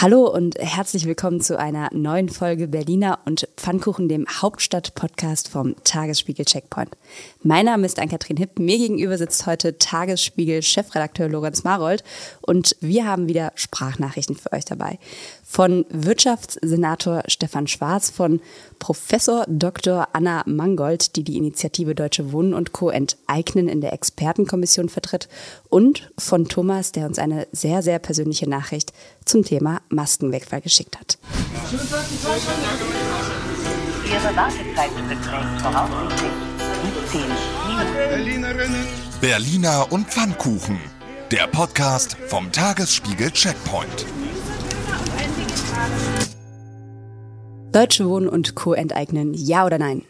Hallo und herzlich willkommen zu einer neuen Folge Berliner und Pfannkuchen, dem Hauptstadt-Podcast vom Tagesspiegel Checkpoint. Mein Name ist Ann-Kathrin Hipp. Mir gegenüber sitzt heute Tagesspiegel-Chefredakteur Lorenz Marold und wir haben wieder Sprachnachrichten für euch dabei von Wirtschaftssenator Stefan Schwarz, von Professor Dr. Anna Mangold, die die Initiative Deutsche Wohnen und Co. enteignen in der Expertenkommission vertritt und von Thomas, der uns eine sehr, sehr persönliche Nachricht zum Thema Maskenwegfall geschickt hat. Ihre Wartezeit beträgt voraussichtlich 17 Minuten. Berliner und Pfannkuchen. Der Podcast vom Tagesspiegel Checkpoint. Deutsche Wohnen und Co. enteignen, ja oder nein?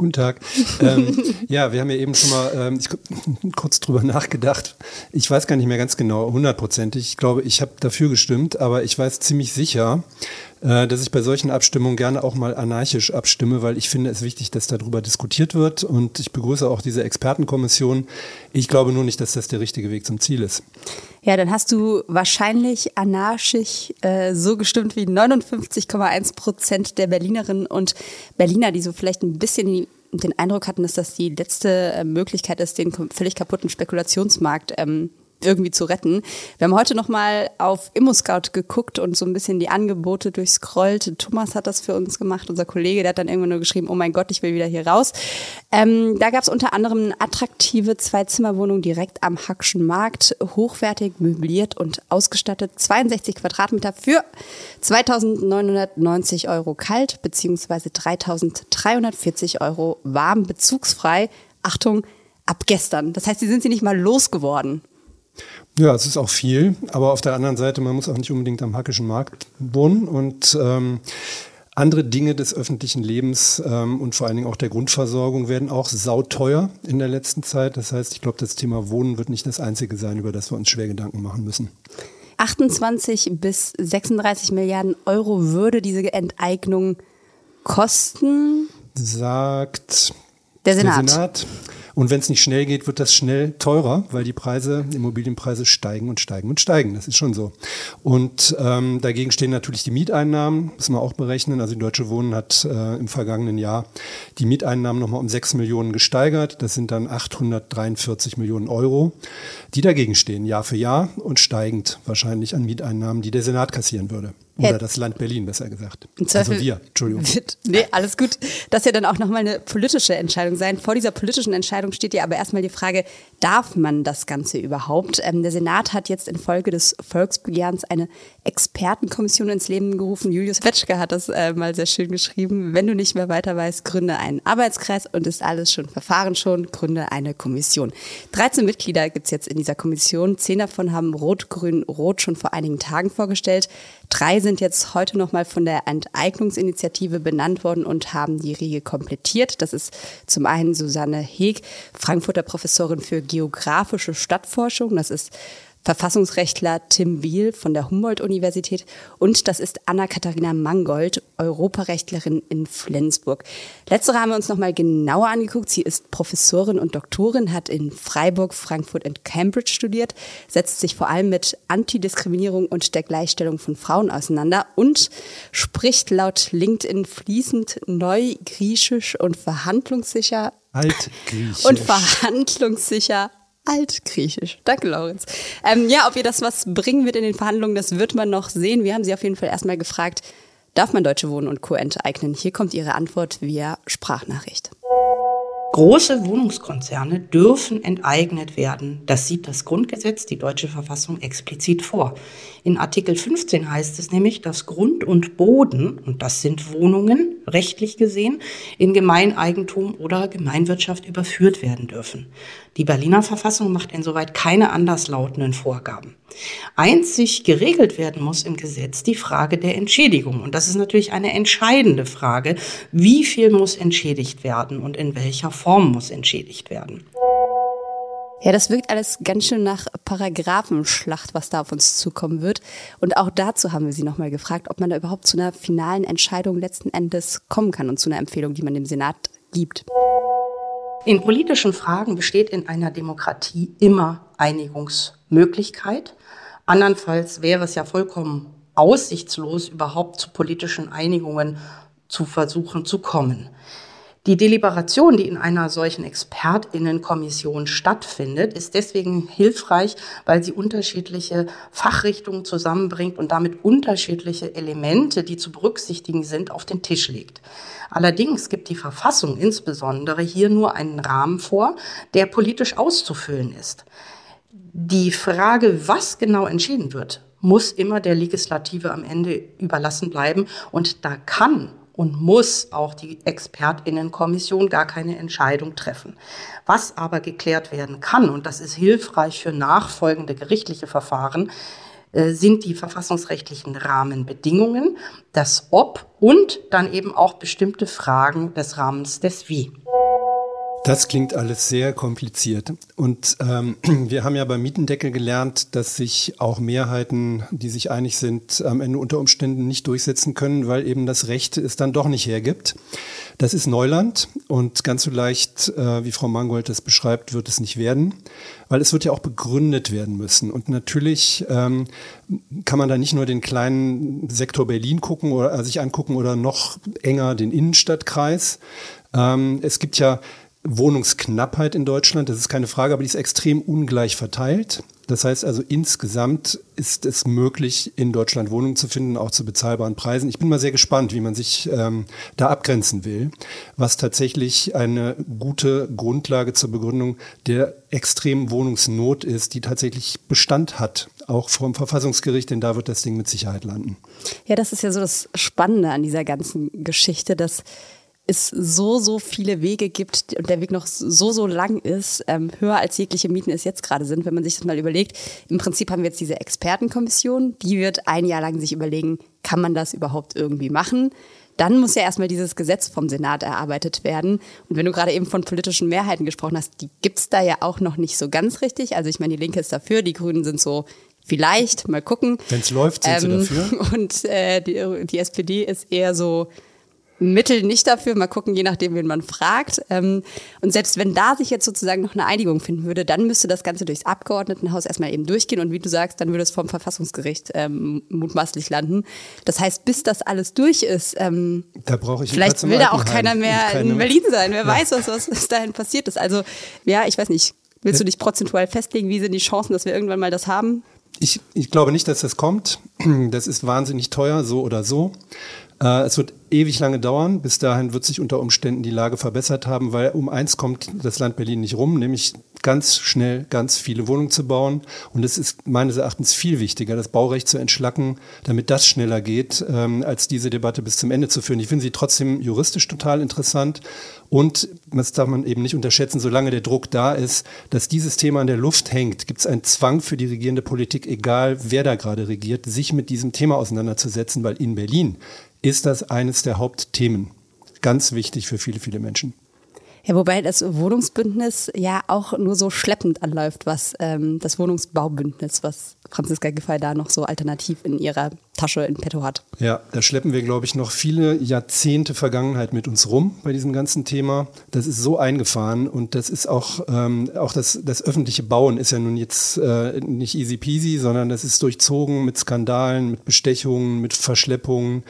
Guten Tag. ähm, ja, wir haben ja eben schon mal ähm, ich, kurz drüber nachgedacht. Ich weiß gar nicht mehr ganz genau, hundertprozentig. Ich glaube, ich habe dafür gestimmt, aber ich weiß ziemlich sicher, äh, dass ich bei solchen Abstimmungen gerne auch mal anarchisch abstimme, weil ich finde es wichtig, dass darüber diskutiert wird. Und ich begrüße auch diese Expertenkommission. Ich glaube nur nicht, dass das der richtige Weg zum Ziel ist. Ja, dann hast du wahrscheinlich anarchisch äh, so gestimmt wie 59,1 Prozent der Berlinerinnen und Berliner, die so vielleicht ein bisschen den Eindruck hatten, dass das die letzte äh, Möglichkeit ist, den völlig kaputten Spekulationsmarkt ähm, irgendwie zu retten. Wir haben heute nochmal auf ImmoScout geguckt und so ein bisschen die Angebote durchscrollt. Thomas hat das für uns gemacht, unser Kollege, der hat dann irgendwann nur geschrieben, oh mein Gott, ich will wieder hier raus. Ähm, da gab es unter anderem eine attraktive Zwei-Zimmer-Wohnung direkt am Hackschen Markt, hochwertig möbliert und ausgestattet, 62 Quadratmeter für 2.990 Euro kalt, beziehungsweise 3.340 Euro warm, bezugsfrei. Achtung, ab gestern. Das heißt, sie sind sie nicht mal losgeworden. Ja, es ist auch viel, aber auf der anderen Seite, man muss auch nicht unbedingt am hackischen Markt wohnen und ähm, andere Dinge des öffentlichen Lebens ähm, und vor allen Dingen auch der Grundversorgung werden auch sauteuer in der letzten Zeit. Das heißt, ich glaube, das Thema Wohnen wird nicht das einzige sein, über das wir uns schwer Gedanken machen müssen. 28 bis 36 Milliarden Euro würde diese Enteignung kosten? Sagt der Senat. Der Senat. Und wenn es nicht schnell geht, wird das schnell teurer, weil die Preise, Immobilienpreise steigen und steigen und steigen. Das ist schon so. Und ähm, dagegen stehen natürlich die Mieteinnahmen, müssen wir auch berechnen. Also die Deutsche Wohnen hat äh, im vergangenen Jahr die Mieteinnahmen nochmal um 6 Millionen gesteigert. Das sind dann 843 Millionen Euro, die dagegen stehen, Jahr für Jahr und steigend wahrscheinlich an Mieteinnahmen, die der Senat kassieren würde. Oder das Land Berlin, besser gesagt. Also wir, Entschuldigung. Wird, nee, alles gut. Das ja dann auch nochmal eine politische Entscheidung sein. Vor dieser politischen Entscheidung steht ja aber erstmal die Frage, darf man das Ganze überhaupt? Ähm, der Senat hat jetzt infolge des Volksbegehrens eine Expertenkommission ins Leben gerufen. Julius Wetschke hat das äh, mal sehr schön geschrieben. Wenn du nicht mehr weiter weißt, gründe einen Arbeitskreis und ist alles schon Verfahren schon, gründe eine Kommission. 13 Mitglieder gibt's jetzt in dieser Kommission. Zehn davon haben Rot-Grün-Rot schon vor einigen Tagen vorgestellt. Drei sind jetzt heute nochmal von der Enteignungsinitiative benannt worden und haben die Riege komplettiert. Das ist zum einen Susanne Heeg, Frankfurter Professorin für geografische Stadtforschung. Das ist Verfassungsrechtler Tim Wiel von der Humboldt-Universität und das ist Anna-Katharina Mangold, Europarechtlerin in Flensburg. Letztere haben wir uns nochmal genauer angeguckt. Sie ist Professorin und Doktorin, hat in Freiburg, Frankfurt und Cambridge studiert, setzt sich vor allem mit Antidiskriminierung und der Gleichstellung von Frauen auseinander und spricht laut LinkedIn fließend Neugriechisch und verhandlungssicher Altgriechisch. Und verhandlungssicher Altgriechisch. Danke, Laurenz. Ähm, ja, ob ihr das was bringen wird in den Verhandlungen, das wird man noch sehen. Wir haben sie auf jeden Fall erstmal gefragt, darf man Deutsche Wohnen und Co. enteignen? Hier kommt ihre Antwort via Sprachnachricht. Große Wohnungskonzerne dürfen enteignet werden. Das sieht das Grundgesetz, die deutsche Verfassung explizit vor. In Artikel 15 heißt es nämlich, dass Grund und Boden, und das sind Wohnungen, rechtlich gesehen, in Gemeineigentum oder Gemeinwirtschaft überführt werden dürfen. Die Berliner Verfassung macht insoweit keine anderslautenden Vorgaben. Einzig geregelt werden muss im Gesetz die Frage der Entschädigung. Und das ist natürlich eine entscheidende Frage. Wie viel muss entschädigt werden und in welcher Form muss entschädigt werden? Ja, das wirkt alles ganz schön nach Paragraphenschlacht, was da auf uns zukommen wird. Und auch dazu haben wir Sie nochmal gefragt, ob man da überhaupt zu einer finalen Entscheidung letzten Endes kommen kann und zu einer Empfehlung, die man dem Senat gibt. In politischen Fragen besteht in einer Demokratie immer Einigungsmöglichkeit. Andernfalls wäre es ja vollkommen aussichtslos, überhaupt zu politischen Einigungen zu versuchen zu kommen. Die Deliberation, die in einer solchen Expertinnenkommission stattfindet, ist deswegen hilfreich, weil sie unterschiedliche Fachrichtungen zusammenbringt und damit unterschiedliche Elemente, die zu berücksichtigen sind, auf den Tisch legt. Allerdings gibt die Verfassung insbesondere hier nur einen Rahmen vor, der politisch auszufüllen ist. Die Frage, was genau entschieden wird, muss immer der Legislative am Ende überlassen bleiben. Und da kann und muss auch die Expertinnenkommission gar keine Entscheidung treffen. Was aber geklärt werden kann, und das ist hilfreich für nachfolgende gerichtliche Verfahren, äh, sind die verfassungsrechtlichen Rahmenbedingungen, das Ob und dann eben auch bestimmte Fragen des Rahmens des Wie. Das klingt alles sehr kompliziert. Und ähm, wir haben ja beim Mietendeckel gelernt, dass sich auch Mehrheiten, die sich einig sind, am Ende unter Umständen nicht durchsetzen können, weil eben das Recht es dann doch nicht hergibt. Das ist Neuland und ganz so leicht, äh, wie Frau Mangold das beschreibt, wird es nicht werden, weil es wird ja auch begründet werden müssen. Und natürlich ähm, kann man da nicht nur den kleinen Sektor Berlin gucken oder äh, sich angucken oder noch enger den Innenstadtkreis. Ähm, es gibt ja Wohnungsknappheit in Deutschland, das ist keine Frage, aber die ist extrem ungleich verteilt. Das heißt also, insgesamt ist es möglich, in Deutschland Wohnungen zu finden, auch zu bezahlbaren Preisen. Ich bin mal sehr gespannt, wie man sich ähm, da abgrenzen will, was tatsächlich eine gute Grundlage zur Begründung der extremen Wohnungsnot ist, die tatsächlich Bestand hat, auch vom Verfassungsgericht, denn da wird das Ding mit Sicherheit landen. Ja, das ist ja so das Spannende an dieser ganzen Geschichte, dass es so, so viele Wege gibt und der Weg noch so, so lang ist, ähm, höher als jegliche Mieten es jetzt gerade sind, wenn man sich das mal überlegt. Im Prinzip haben wir jetzt diese Expertenkommission, die wird ein Jahr lang sich überlegen, kann man das überhaupt irgendwie machen? Dann muss ja erstmal dieses Gesetz vom Senat erarbeitet werden. Und wenn du gerade eben von politischen Mehrheiten gesprochen hast, die gibt's da ja auch noch nicht so ganz richtig. Also ich meine, die Linke ist dafür, die Grünen sind so vielleicht, mal gucken. Wenn es läuft, sind ähm, sie dafür. Und äh, die, die SPD ist eher so, Mittel nicht dafür. Mal gucken, je nachdem, wen man fragt. Ähm, und selbst wenn da sich jetzt sozusagen noch eine Einigung finden würde, dann müsste das Ganze durchs Abgeordnetenhaus erstmal eben durchgehen. Und wie du sagst, dann würde es vom Verfassungsgericht ähm, mutmaßlich landen. Das heißt, bis das alles durch ist, ähm, da brauche ich vielleicht will da auch keiner mehr in Berlin sein. Wer ja. weiß, was, was dahin passiert ist. Also ja, ich weiß nicht. Willst du dich prozentual festlegen? Wie sind die Chancen, dass wir irgendwann mal das haben? Ich, ich glaube nicht, dass das kommt. Das ist wahnsinnig teuer, so oder so. Äh, es wird ewig lange dauern. Bis dahin wird sich unter Umständen die Lage verbessert haben, weil um eins kommt das Land Berlin nicht rum, nämlich ganz schnell ganz viele Wohnungen zu bauen. Und es ist meines Erachtens viel wichtiger, das Baurecht zu entschlacken, damit das schneller geht, ähm, als diese Debatte bis zum Ende zu führen. Ich finde sie trotzdem juristisch total interessant. Und das darf man eben nicht unterschätzen, solange der Druck da ist, dass dieses Thema in der Luft hängt, gibt es einen Zwang für die regierende Politik, egal wer da gerade regiert, sich mit diesem Thema auseinanderzusetzen, weil in Berlin ist das eines der Hauptthemen. Ganz wichtig für viele, viele Menschen. Ja, wobei das Wohnungsbündnis ja auch nur so schleppend anläuft, was ähm, das Wohnungsbaubündnis, was Franziska Giffey da noch so alternativ in ihrer Tasche in petto hat. Ja, da schleppen wir, glaube ich, noch viele Jahrzehnte Vergangenheit mit uns rum bei diesem ganzen Thema. Das ist so eingefahren und das ist auch, ähm, auch das, das öffentliche Bauen ist ja nun jetzt äh, nicht easy peasy, sondern das ist durchzogen mit Skandalen, mit Bestechungen, mit Verschleppungen.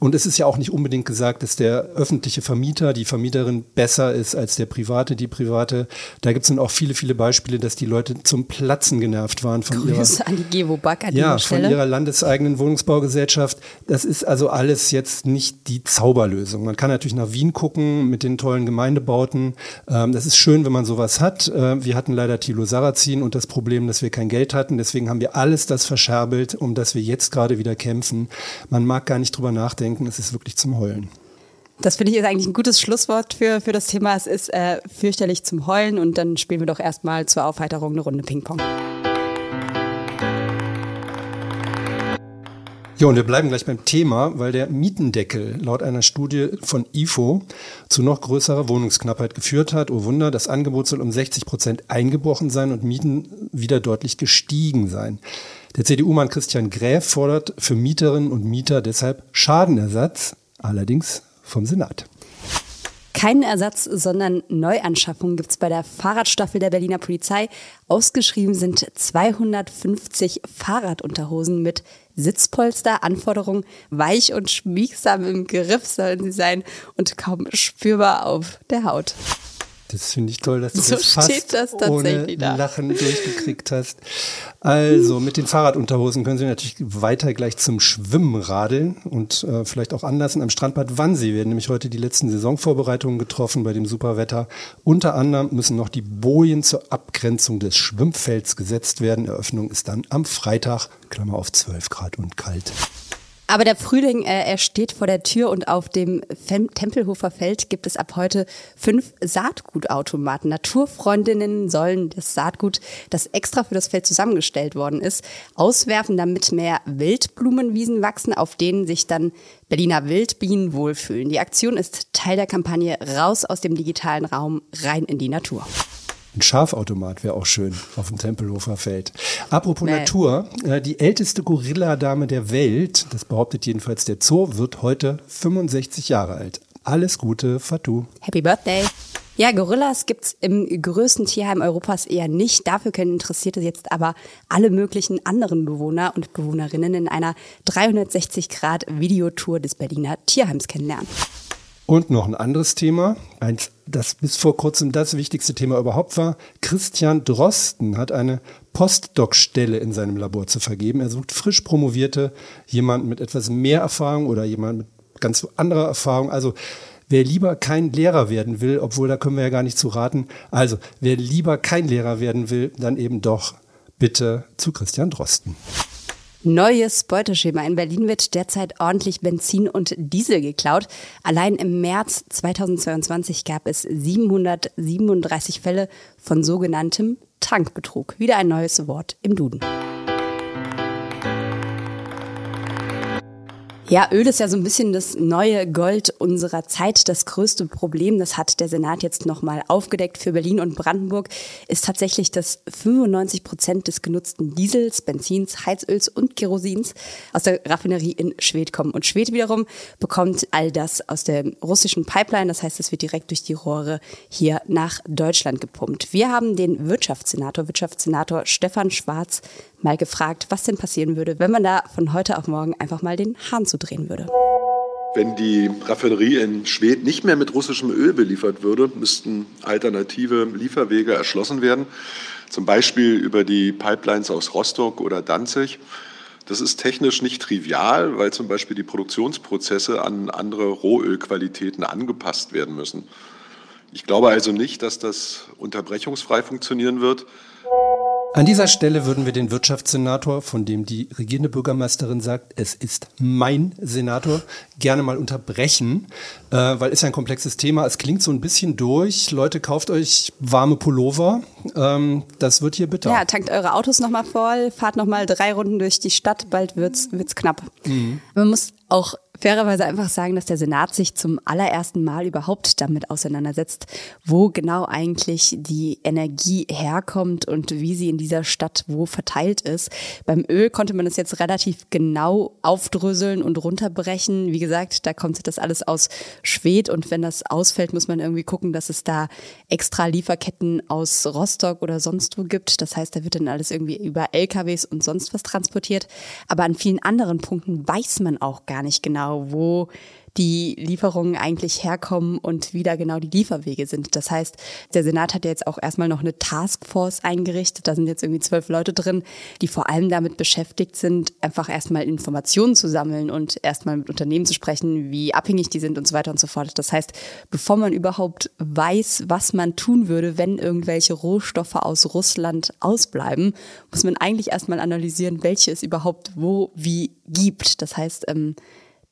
Und es ist ja auch nicht unbedingt gesagt, dass der öffentliche Vermieter, die Vermieterin besser ist als der private, die private. Da gibt es dann auch viele, viele Beispiele, dass die Leute zum Platzen genervt waren von Grüße ihrer, an die Back an ja, von ihrer landeseigenen Wohnungsbaugesellschaft. Das ist also alles jetzt nicht die Zauberlösung. Man kann natürlich nach Wien gucken mit den tollen Gemeindebauten. Ähm, das ist schön, wenn man sowas hat. Äh, wir hatten leider Thilo Sarrazin und das Problem, dass wir kein Geld hatten. Deswegen haben wir alles das verscherbelt, um das wir jetzt gerade wieder kämpfen. Man mag gar nicht drüber nachdenken. Es ist wirklich zum Heulen. Das finde ich ist eigentlich ein gutes Schlusswort für, für das Thema. Es ist äh, fürchterlich zum Heulen und dann spielen wir doch erstmal zur Aufheiterung eine Runde Ping-Pong. Ja, und wir bleiben gleich beim Thema, weil der Mietendeckel laut einer Studie von IFO zu noch größerer Wohnungsknappheit geführt hat. Oh Wunder, das Angebot soll um 60 Prozent eingebrochen sein und Mieten wieder deutlich gestiegen sein. Der CDU-Mann Christian Gräf fordert für Mieterinnen und Mieter deshalb Schadenersatz, allerdings vom Senat. Keinen Ersatz, sondern Neuanschaffung gibt's bei der Fahrradstaffel der Berliner Polizei. Ausgeschrieben sind 250 Fahrradunterhosen mit Sitzpolster. Anforderung weich und schmiegsam im Griff sollen sie sein und kaum spürbar auf der Haut. Das finde ich toll, dass du So das fast das ohne da. Lachen durchgekriegt hast. Also mit den Fahrradunterhosen können Sie natürlich weiter gleich zum Schwimmen radeln und äh, vielleicht auch anlassen. Am Strandbad Wannsee werden nämlich heute die letzten Saisonvorbereitungen getroffen bei dem Superwetter. Unter anderem müssen noch die Bojen zur Abgrenzung des Schwimmfelds gesetzt werden. Eröffnung ist dann am Freitag, Klammer auf 12 Grad und kalt. Aber der Frühling, äh, er steht vor der Tür und auf dem Fem Tempelhofer Feld gibt es ab heute fünf Saatgutautomaten. Naturfreundinnen sollen das Saatgut, das extra für das Feld zusammengestellt worden ist, auswerfen, damit mehr Wildblumenwiesen wachsen, auf denen sich dann Berliner Wildbienen wohlfühlen. Die Aktion ist Teil der Kampagne Raus aus dem digitalen Raum, rein in die Natur. Ein Schafautomat wäre auch schön auf dem Tempelhofer Feld. Apropos Nee. Natur, äh, die älteste Gorilladame der Welt, das behauptet jedenfalls der Zoo, wird heute 65 Jahre alt. Alles Gute, Fatou. Happy Birthday. Ja, Gorillas gibt's im größten Tierheim Europas eher nicht. Dafür können Interessierte jetzt aber alle möglichen anderen Bewohner und Bewohnerinnen in einer 360-Grad-Videotour des Berliner Tierheims kennenlernen. Und noch ein anderes Thema, eins, das bis vor kurzem das wichtigste Thema überhaupt war. Christian Drosten hat eine Postdoc-Stelle in seinem Labor zu vergeben. Er sucht frisch Promovierte, jemanden mit etwas mehr Erfahrung oder jemanden mit ganz anderer Erfahrung. Also wer lieber kein Lehrer werden will, obwohl da können wir ja gar nicht zu raten. Also wer lieber kein Lehrer werden will, dann eben doch bitte zu Christian Drosten. Neues Beuteschema. In Berlin wird derzeit ordentlich Benzin und Diesel geklaut. Allein im März 2022 gab es 737 Fälle von sogenanntem Tankbetrug. Wieder ein neues Wort im Duden. Ja, Öl ist ja so ein bisschen das neue Gold unserer Zeit. Das größte Problem, das hat der Senat jetzt nochmal aufgedeckt für Berlin und Brandenburg, ist tatsächlich, dass 95 Prozent des genutzten Diesels, Benzins, Heizöls und Kerosins aus der Raffinerie in Schwedt kommen. Und Schwedt wiederum bekommt all das aus der russischen Pipeline. Das heißt, es wird direkt durch die Rohre hier nach Deutschland gepumpt. Wir haben den Wirtschaftssenator, Wirtschaftssenator Stefan Schwarz mal gefragt, was denn passieren würde, wenn man da von heute auf morgen einfach mal den Hahn zudrehen würde. Wenn die Raffinerie in Schwedt nicht mehr mit russischem Öl beliefert würde, müssten alternative Lieferwege erschlossen werden, zum Beispiel über die Pipelines aus Rostock oder Danzig. Das ist technisch nicht trivial, weil zum Beispiel die Produktionsprozesse an andere Rohölqualitäten angepasst werden müssen. Ich glaube also nicht, dass das unterbrechungsfrei funktionieren wird. An dieser Stelle würden wir den Wirtschaftssenator, von dem die regierende Bürgermeisterin sagt, es ist mein Senator, gerne mal unterbrechen, äh, weil es ja ein komplexes Thema. Es klingt so ein bisschen durch. Leute, kauft euch warme Pullover. Ähm, das wird hier bitter. Ja, tankt eure Autos nochmal voll, fahrt nochmal drei Runden durch die Stadt, bald wird's, wird's knapp. Man muss auch fairerweise einfach sagen, dass der Senat sich zum allerersten Mal überhaupt damit auseinandersetzt, wo genau eigentlich die Energie herkommt und wie sie in dieser Stadt wo verteilt ist. Beim Öl konnte man das jetzt relativ genau aufdröseln und runterbrechen. Wie gesagt, da kommt das alles aus Schwed und wenn das ausfällt, muss man irgendwie gucken, dass es da extra Lieferketten aus Rostock oder sonst wo gibt. Das heißt, da wird dann alles irgendwie über LKWs und sonst was transportiert. Aber an vielen anderen Punkten weiß man auch gar nicht genau, wo die Lieferungen eigentlich herkommen und wie da genau die Lieferwege sind. Das heißt, der Senat hat ja jetzt auch erstmal noch eine Taskforce eingerichtet. Da sind jetzt irgendwie zwölf Leute drin, die vor allem damit beschäftigt sind, einfach erstmal Informationen zu sammeln und erstmal mit Unternehmen zu sprechen, wie abhängig die sind und so weiter und so fort. Das heißt, bevor man überhaupt weiß, was man tun würde, wenn irgendwelche Rohstoffe aus Russland ausbleiben, muss man eigentlich erstmal analysieren, welche es überhaupt wo, wie gibt. Das heißt, ähm,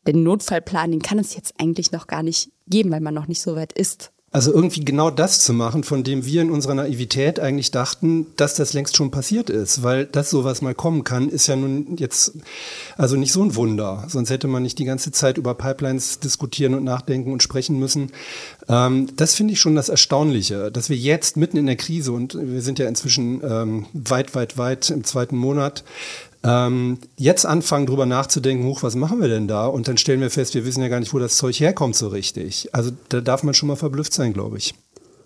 den Notfallplan, den kann es jetzt eigentlich noch gar nicht geben, weil man noch nicht so weit ist. Also irgendwie genau das zu machen, von dem wir in unserer Naivität eigentlich dachten, dass das längst schon passiert ist, weil dass sowas mal kommen kann, ist ja nun jetzt also nicht so ein Wunder. Sonst hätte man nicht die ganze Zeit über Pipelines diskutieren und nachdenken und sprechen müssen. Ähm, das finde ich schon das Erstaunliche, dass wir jetzt mitten in der Krise und wir sind ja inzwischen ähm, weit, weit, weit im zweiten Monat ähm, jetzt anfangen, drüber nachzudenken, hoch, was machen wir denn da? Und dann stellen wir fest, wir wissen ja gar nicht, wo das Zeug herkommt so richtig. Also da darf man schon mal verblüfft sein, glaube ich.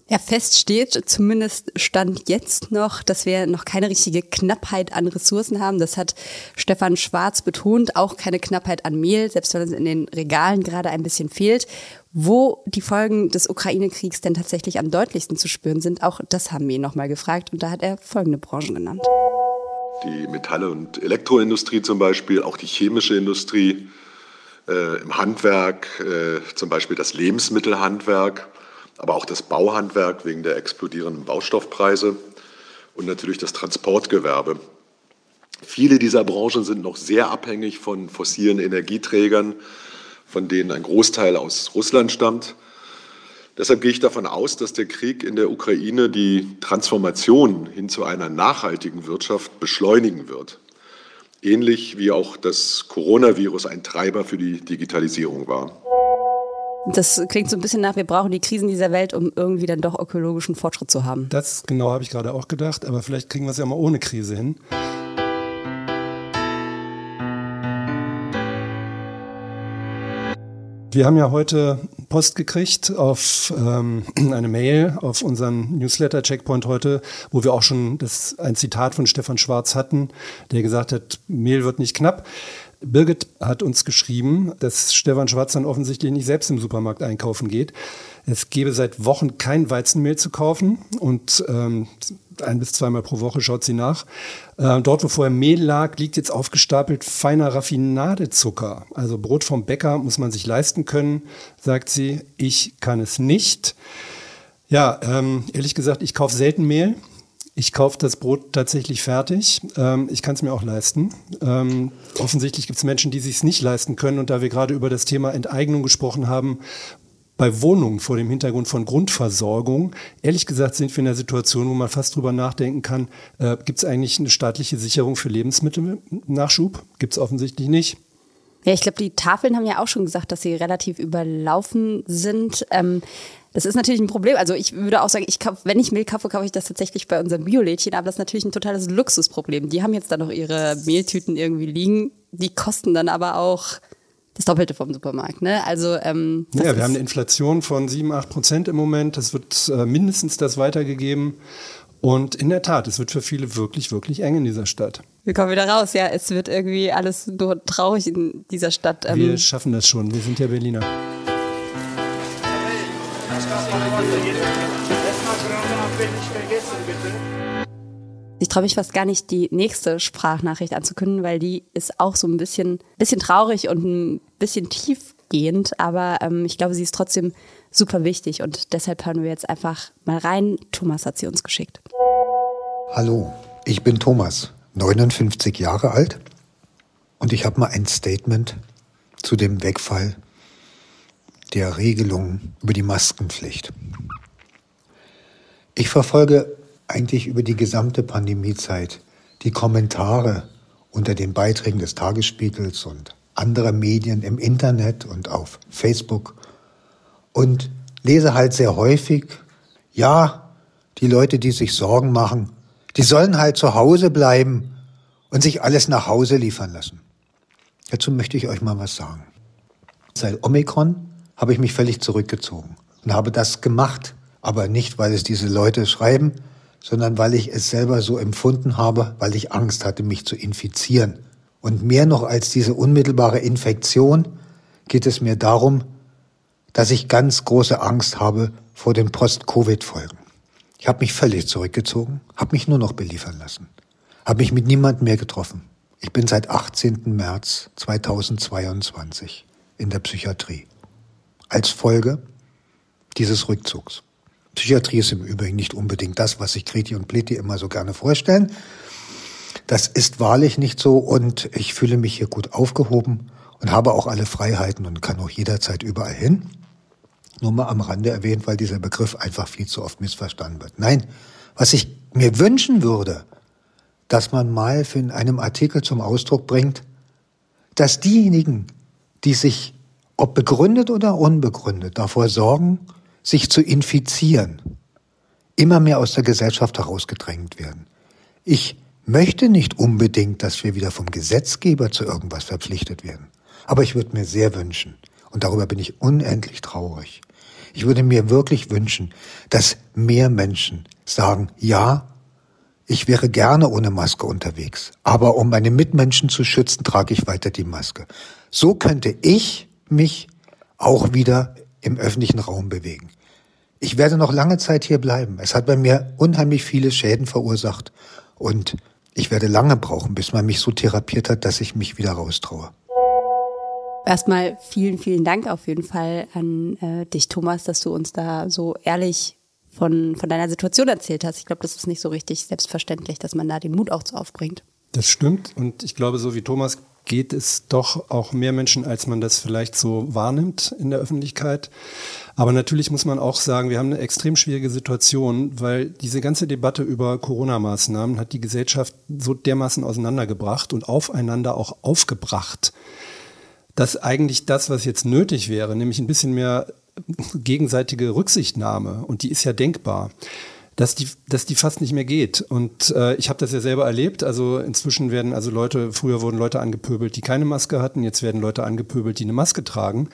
Ja, fest steht, zumindest stand jetzt noch, dass wir noch keine richtige Knappheit an Ressourcen haben. Das hat Stefan Schwarz betont. Auch keine Knappheit an Mehl, selbst wenn es in den Regalen gerade ein bisschen fehlt. Wo die Folgen des Ukraine-Kriegs denn tatsächlich am deutlichsten zu spüren sind, auch das haben wir ihn nochmal gefragt. Und da hat er folgende Branchen genannt. Die Metalle- und Elektroindustrie zum Beispiel, auch die chemische Industrie, äh, im Handwerk, äh, zum Beispiel das Lebensmittelhandwerk aber auch das Bauhandwerk wegen der explodierenden Baustoffpreise und natürlich das Transportgewerbe. Viele dieser Branchen sind noch sehr abhängig von fossilen Energieträgern, von denen ein Großteil aus Russland stammt. Deshalb gehe ich davon aus, dass der Krieg in der Ukraine die Transformation hin zu einer nachhaltigen Wirtschaft beschleunigen wird. Ähnlich wie auch das Coronavirus ein Treiber für die Digitalisierung war. Das klingt so ein bisschen nach, wir brauchen die Krisen dieser Welt, um irgendwie dann doch ökologischen Fortschritt zu haben. Das genau habe ich gerade auch gedacht, aber vielleicht kriegen wir es ja mal ohne Krise hin. Wir haben ja heute Post gekriegt auf ähm, eine Mail auf unseren Newsletter Checkpoint heute, wo wir auch schon das, ein Zitat von Stefan Schwarz hatten, der gesagt hat, Mehl wird nicht knapp. Birgit hat uns geschrieben, dass Stefan Schwarz dann offensichtlich nicht selbst im Supermarkt einkaufen geht. Es gebe seit Wochen kein Weizenmehl zu kaufen und ähm, ein bis zweimal pro Woche schaut sie nach. Äh, dort, wo vorher Mehl lag, liegt jetzt aufgestapelt feiner Raffinadezucker. Also Brot vom Bäcker muss man sich leisten können, sagt sie. Ich kann es nicht. Ja, ähm, ehrlich gesagt, ich kaufe selten Mehl. Ich kaufe das Brot tatsächlich fertig. Ähm, ich kann es mir auch leisten. Ähm, offensichtlich gibt es Menschen, die sich es nicht leisten können. Und da wir gerade über das Thema Enteignung gesprochen haben, bei Wohnungen vor dem Hintergrund von Grundversorgung, ehrlich gesagt sind wir in einer Situation, wo man fast drüber nachdenken kann, äh, gibt es eigentlich eine staatliche Sicherung für Lebensmittelnachschub? Gibt es offensichtlich nicht. Ja, ich glaube, die Tafeln haben ja auch schon gesagt, dass sie relativ überlaufen sind. Ähm, das ist natürlich ein Problem. Also ich würde auch sagen, ich kauf, wenn ich Mehl kaufe, kaufe ich das tatsächlich bei unserem Biolädchen, aber das ist natürlich ein totales Luxusproblem. Die haben jetzt da noch ihre Mehltüten irgendwie liegen, die kosten dann aber auch das Doppelte vom Supermarkt. Ne? Also ähm, ja, wir haben eine Inflation von 7, 8 Prozent im Moment. Das wird äh, mindestens das weitergegeben. Und in der Tat, es wird für viele wirklich, wirklich eng in dieser Stadt. Wir kommen wieder raus, ja. Es wird irgendwie alles nur traurig in dieser Stadt. Ähm. Wir schaffen das schon. Wir sind ja Berliner. Ich traue mich fast gar nicht, die nächste Sprachnachricht anzukündigen, weil die ist auch so ein bisschen, bisschen traurig und ein bisschen tiefgehend. Aber ähm, ich glaube, sie ist trotzdem super wichtig und deshalb hören wir jetzt einfach mal rein. Thomas hat sie uns geschickt. Hallo, ich bin Thomas, 59 Jahre alt und ich habe mal ein Statement zu dem Wegfall der Regelung über die Maskenpflicht. Ich verfolge eigentlich über die gesamte Pandemiezeit die Kommentare unter den Beiträgen des Tagesspiegels und anderer Medien im Internet und auf Facebook und lese halt sehr häufig, ja, die Leute, die sich Sorgen machen, die sollen halt zu Hause bleiben und sich alles nach Hause liefern lassen. Dazu möchte ich euch mal was sagen. Seit Omikron habe ich mich völlig zurückgezogen und habe das gemacht, aber nicht, weil es diese Leute schreiben, sondern weil ich es selber so empfunden habe, weil ich Angst hatte, mich zu infizieren. Und mehr noch als diese unmittelbare Infektion geht es mir darum, dass ich ganz große Angst habe vor den Post-Covid-Folgen. Ich habe mich völlig zurückgezogen, habe mich nur noch beliefern lassen, habe mich mit niemand mehr getroffen. Ich bin seit 18. März 2022 in der Psychiatrie. Als Folge dieses Rückzugs. Psychiatrie ist im Übrigen nicht unbedingt das, was sich Kreti und Pleti immer so gerne vorstellen. Das ist wahrlich nicht so und ich fühle mich hier gut aufgehoben und habe auch alle Freiheiten und kann auch jederzeit überall hin. Nur mal am Rande erwähnt, weil dieser Begriff einfach viel zu oft missverstanden wird. Nein, was ich mir wünschen würde, dass man mal in einem Artikel zum Ausdruck bringt, dass diejenigen, die sich, ob begründet oder unbegründet, davor sorgen, sich zu infizieren, immer mehr aus der Gesellschaft herausgedrängt werden. Ich möchte nicht unbedingt, dass wir wieder vom Gesetzgeber zu irgendwas verpflichtet werden. Aber ich würde mir sehr wünschen, und darüber bin ich unendlich traurig, ich würde mir wirklich wünschen, dass mehr Menschen sagen, ja, ich wäre gerne ohne Maske unterwegs, aber um meine Mitmenschen zu schützen, trage ich weiter die Maske. So könnte ich mich auch wieder im öffentlichen Raum bewegen. Ich werde noch lange Zeit hier bleiben. Es hat bei mir unheimlich viele Schäden verursacht und ich werde lange brauchen, bis man mich so therapiert hat, dass ich mich wieder raustraue. Erstmal vielen, vielen Dank auf jeden Fall an äh, dich, Thomas, dass du uns da so ehrlich von, von deiner Situation erzählt hast. Ich glaube, das ist nicht so richtig selbstverständlich, dass man da den Mut auch so aufbringt. Das stimmt. Und ich glaube, so wie Thomas geht es doch auch mehr Menschen, als man das vielleicht so wahrnimmt in der Öffentlichkeit. Aber natürlich muss man auch sagen, wir haben eine extrem schwierige Situation, weil diese ganze Debatte über Corona-Maßnahmen hat die Gesellschaft so dermaßen auseinandergebracht und aufeinander auch aufgebracht, dass eigentlich das, was jetzt nötig wäre, nämlich ein bisschen mehr gegenseitige Rücksichtnahme, und die ist ja denkbar, dass die, dass die fast nicht mehr geht. Und äh, ich habe das ja selber erlebt. Also inzwischen werden also Leute, früher wurden Leute angepöbelt, die keine Maske hatten, jetzt werden Leute angepöbelt, die eine Maske tragen.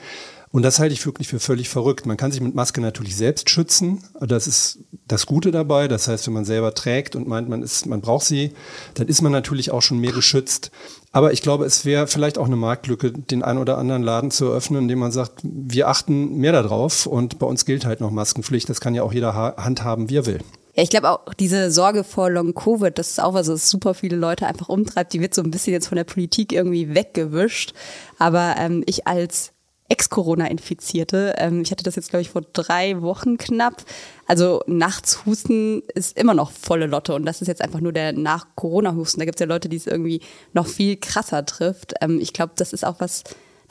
Und das halte ich wirklich für völlig verrückt. Man kann sich mit Maske natürlich selbst schützen. Das ist das Gute dabei. Das heißt, wenn man selber trägt und meint, man ist, man braucht sie, dann ist man natürlich auch schon mehr geschützt. Aber ich glaube, es wäre vielleicht auch eine Marktlücke, den einen oder anderen Laden zu eröffnen, indem man sagt, wir achten mehr darauf und bei uns gilt halt noch Maskenpflicht. Das kann ja auch jeder handhaben, wie er will. Ja, ich glaube auch diese Sorge vor Long Covid, das ist auch was, was super viele Leute einfach umtreibt. Die wird so ein bisschen jetzt von der Politik irgendwie weggewischt. Aber ähm, ich als Ex-Corona-Infizierte. Ähm, ich hatte das jetzt, glaube ich, vor drei Wochen knapp. Also nachts Husten ist immer noch volle Lotte und das ist jetzt einfach nur der Nach-Corona-Husten. Da gibt es ja Leute, die es irgendwie noch viel krasser trifft. Ähm, ich glaube, das ist auch was,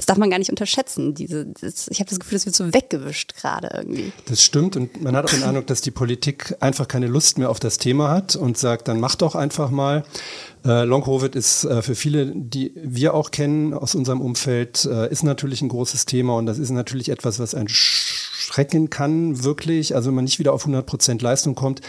das darf man gar nicht unterschätzen. Diese, das, ich habe das Gefühl, das wird so weggewischt gerade irgendwie. Das stimmt und man hat auch den Eindruck, dass die Politik einfach keine Lust mehr auf das Thema hat und sagt, dann mach doch einfach mal. Äh, Long Covid ist äh, für viele, die wir auch kennen aus unserem Umfeld, äh, ist natürlich ein großes Thema und das ist natürlich etwas, was ein schrecken kann, wirklich, also man nicht wieder auf 100 Prozent Leistung kommt.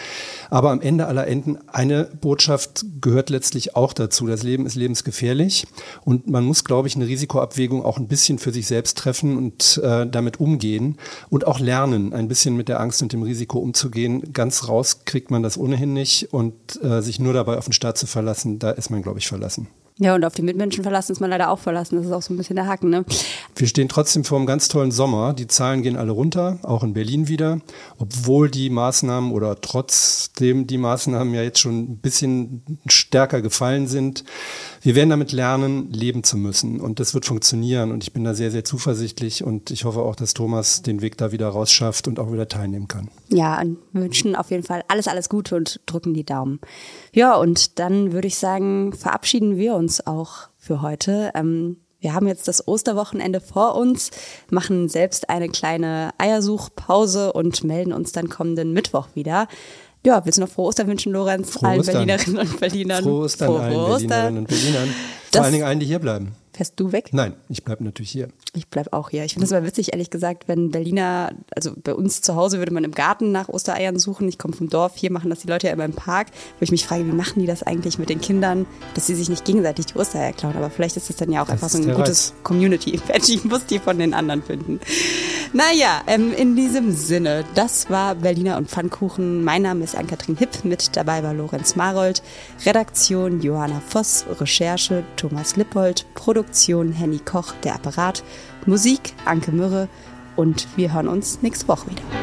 Aber am Ende aller Enden, eine Botschaft gehört letztlich auch dazu. Das Leben ist lebensgefährlich und man muss, glaube ich, eine Risikoabwägung auch ein bisschen für sich selbst treffen und äh, damit umgehen und auch lernen, ein bisschen mit der Angst und dem Risiko umzugehen. Ganz raus kriegt man das ohnehin nicht und äh, sich nur dabei auf den Staat zu verlassen, da ist man, glaube ich, verlassen. Ja, und auf die Mitmenschen verlassen ist man leider auch verlassen. Das ist auch so ein bisschen der Haken, ne? Wir stehen trotzdem vor einem ganz tollen Sommer. Die Zahlen gehen alle runter, auch in Berlin wieder. Obwohl die Maßnahmen oder trotzdem die Maßnahmen ja jetzt schon ein bisschen stärker gefallen sind. Wir werden damit lernen, leben zu müssen. Und das wird funktionieren. Und ich bin da sehr, sehr zuversichtlich. Und ich hoffe auch, dass Thomas den Weg da wieder rausschafft und auch wieder teilnehmen kann. Ja, und wünschen auf jeden Fall alles, alles Gute und drücken die Daumen. Ja, und dann würde ich sagen, verabschieden wir uns auch für heute. Ähm, wir haben jetzt das Osterwochenende vor uns, machen selbst eine kleine Eiersuchpause und melden uns dann kommenden Mittwoch wieder. Ja, willst du noch frohe Ostern wünschen, Lorenz? Frohe allen Ostern. Berlinerinnen und Berlinern. Frohe Ostern Frohe allen Ostern. Berlinerinnen und Berlinern. Vor Das- allen Dingen allen, die hier bleiben. Fährst du weg? Nein, ich bleibe natürlich hier. Ich bleib auch hier. Ich finde es aber witzig, ehrlich gesagt, wenn Berliner, also bei uns zu Hause würde man im Garten nach Ostereiern suchen. Ich komme vom Dorf, hier machen das die Leute ja immer im Park. Wo ich mich frage, wie machen die das eigentlich mit den Kindern, dass sie sich nicht gegenseitig die Ostereier klauen. Aber vielleicht ist das dann ja auch Das einfach so ein gutes Community-Event. Ich muss die von den anderen finden. Naja, ähm, in diesem Sinne, das war Berliner und Pfannkuchen. Mein Name ist Ann-Kathrin Hipp, mit dabei war Lorenz Marold, Redaktion Johanna Voss, Recherche Thomas Lippold, Produktion Henny Koch, der Apparat, Musik Anke Mürre und wir hören uns nächste Woche wieder.